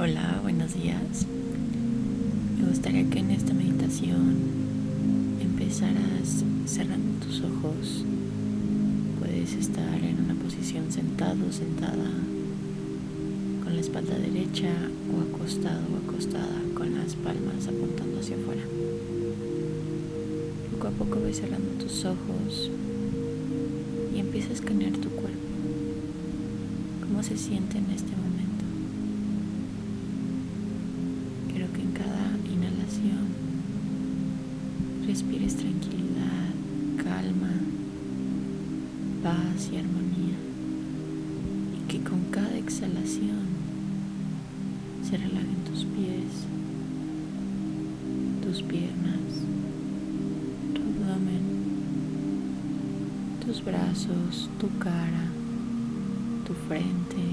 Hola, buenos días. Me gustaría que en esta meditación empezaras cerrando tus ojos. Puedes estar en una posición sentado, sentada, con la espalda derecha o acostado o acostada con las palmas apuntando hacia afuera. Poco a poco ves cerrando tus ojos y empieza a escanear tu cuerpo. ¿Cómo se siente en este momento? Respires tranquilidad, calma, paz y armonía. Y que con cada exhalación se relajen tus pies, tus piernas, tu abdomen, tus brazos, tu cara, tu frente,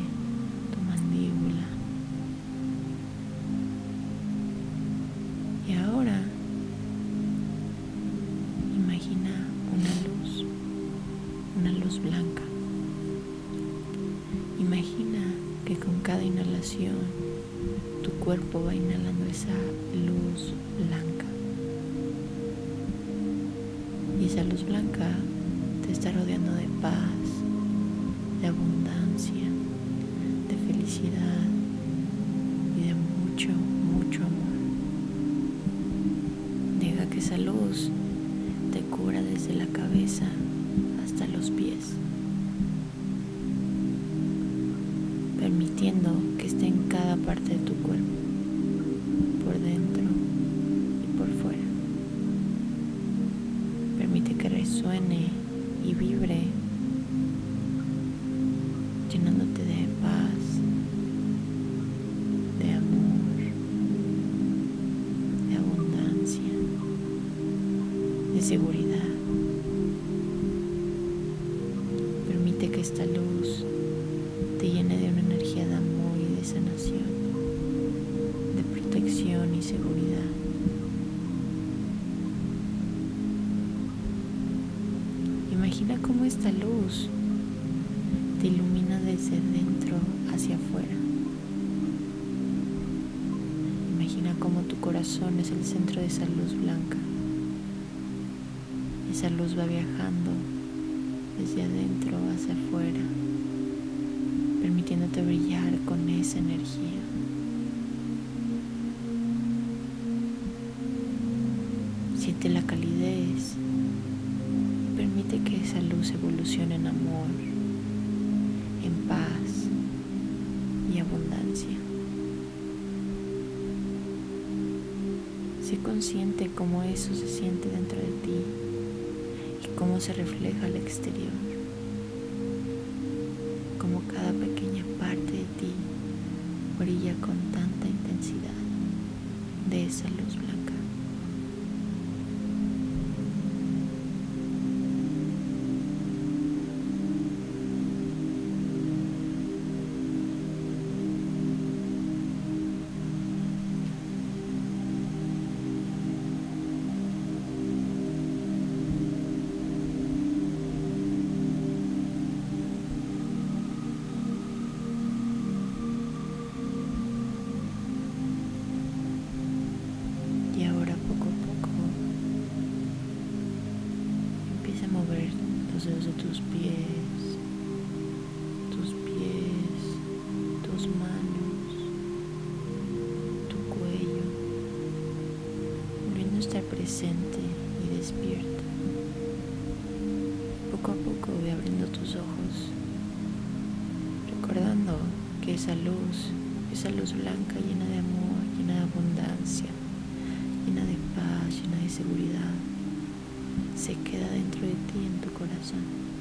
tu cuerpo va inhalando esa luz blanca. Y esa luz blanca te está rodeando de paz, de abundancia, de felicidad y de mucho, mucho amor. Deja que esa luz te cura desde la cabeza hasta los pies, permitiendo que esté en cada parte de tu cuerpo, por dentro y por fuera. Permite que resuene y vibre, llenándote de paz, de amor, de abundancia, de seguridad. que esta luz te llene de una energía de amor y de sanación, de protección y seguridad. Imagina cómo esta luz te ilumina desde dentro hacia afuera. Imagina cómo tu corazón es el centro de esa luz blanca. Esa luz va viajando brillar con esa energía. Siente la calidez y permite que esa luz evolucione en amor, en paz y abundancia. Sé consciente cómo eso se siente dentro de ti cómo se refleja al exterior, cómo cada pequeña estar presente y despierta. Poco a poco ve abriendo tus ojos, recordando que esa luz, esa luz blanca llena de amor, llena de abundancia, llena de paz, llena de seguridad, se queda dentro de ti en tu corazón.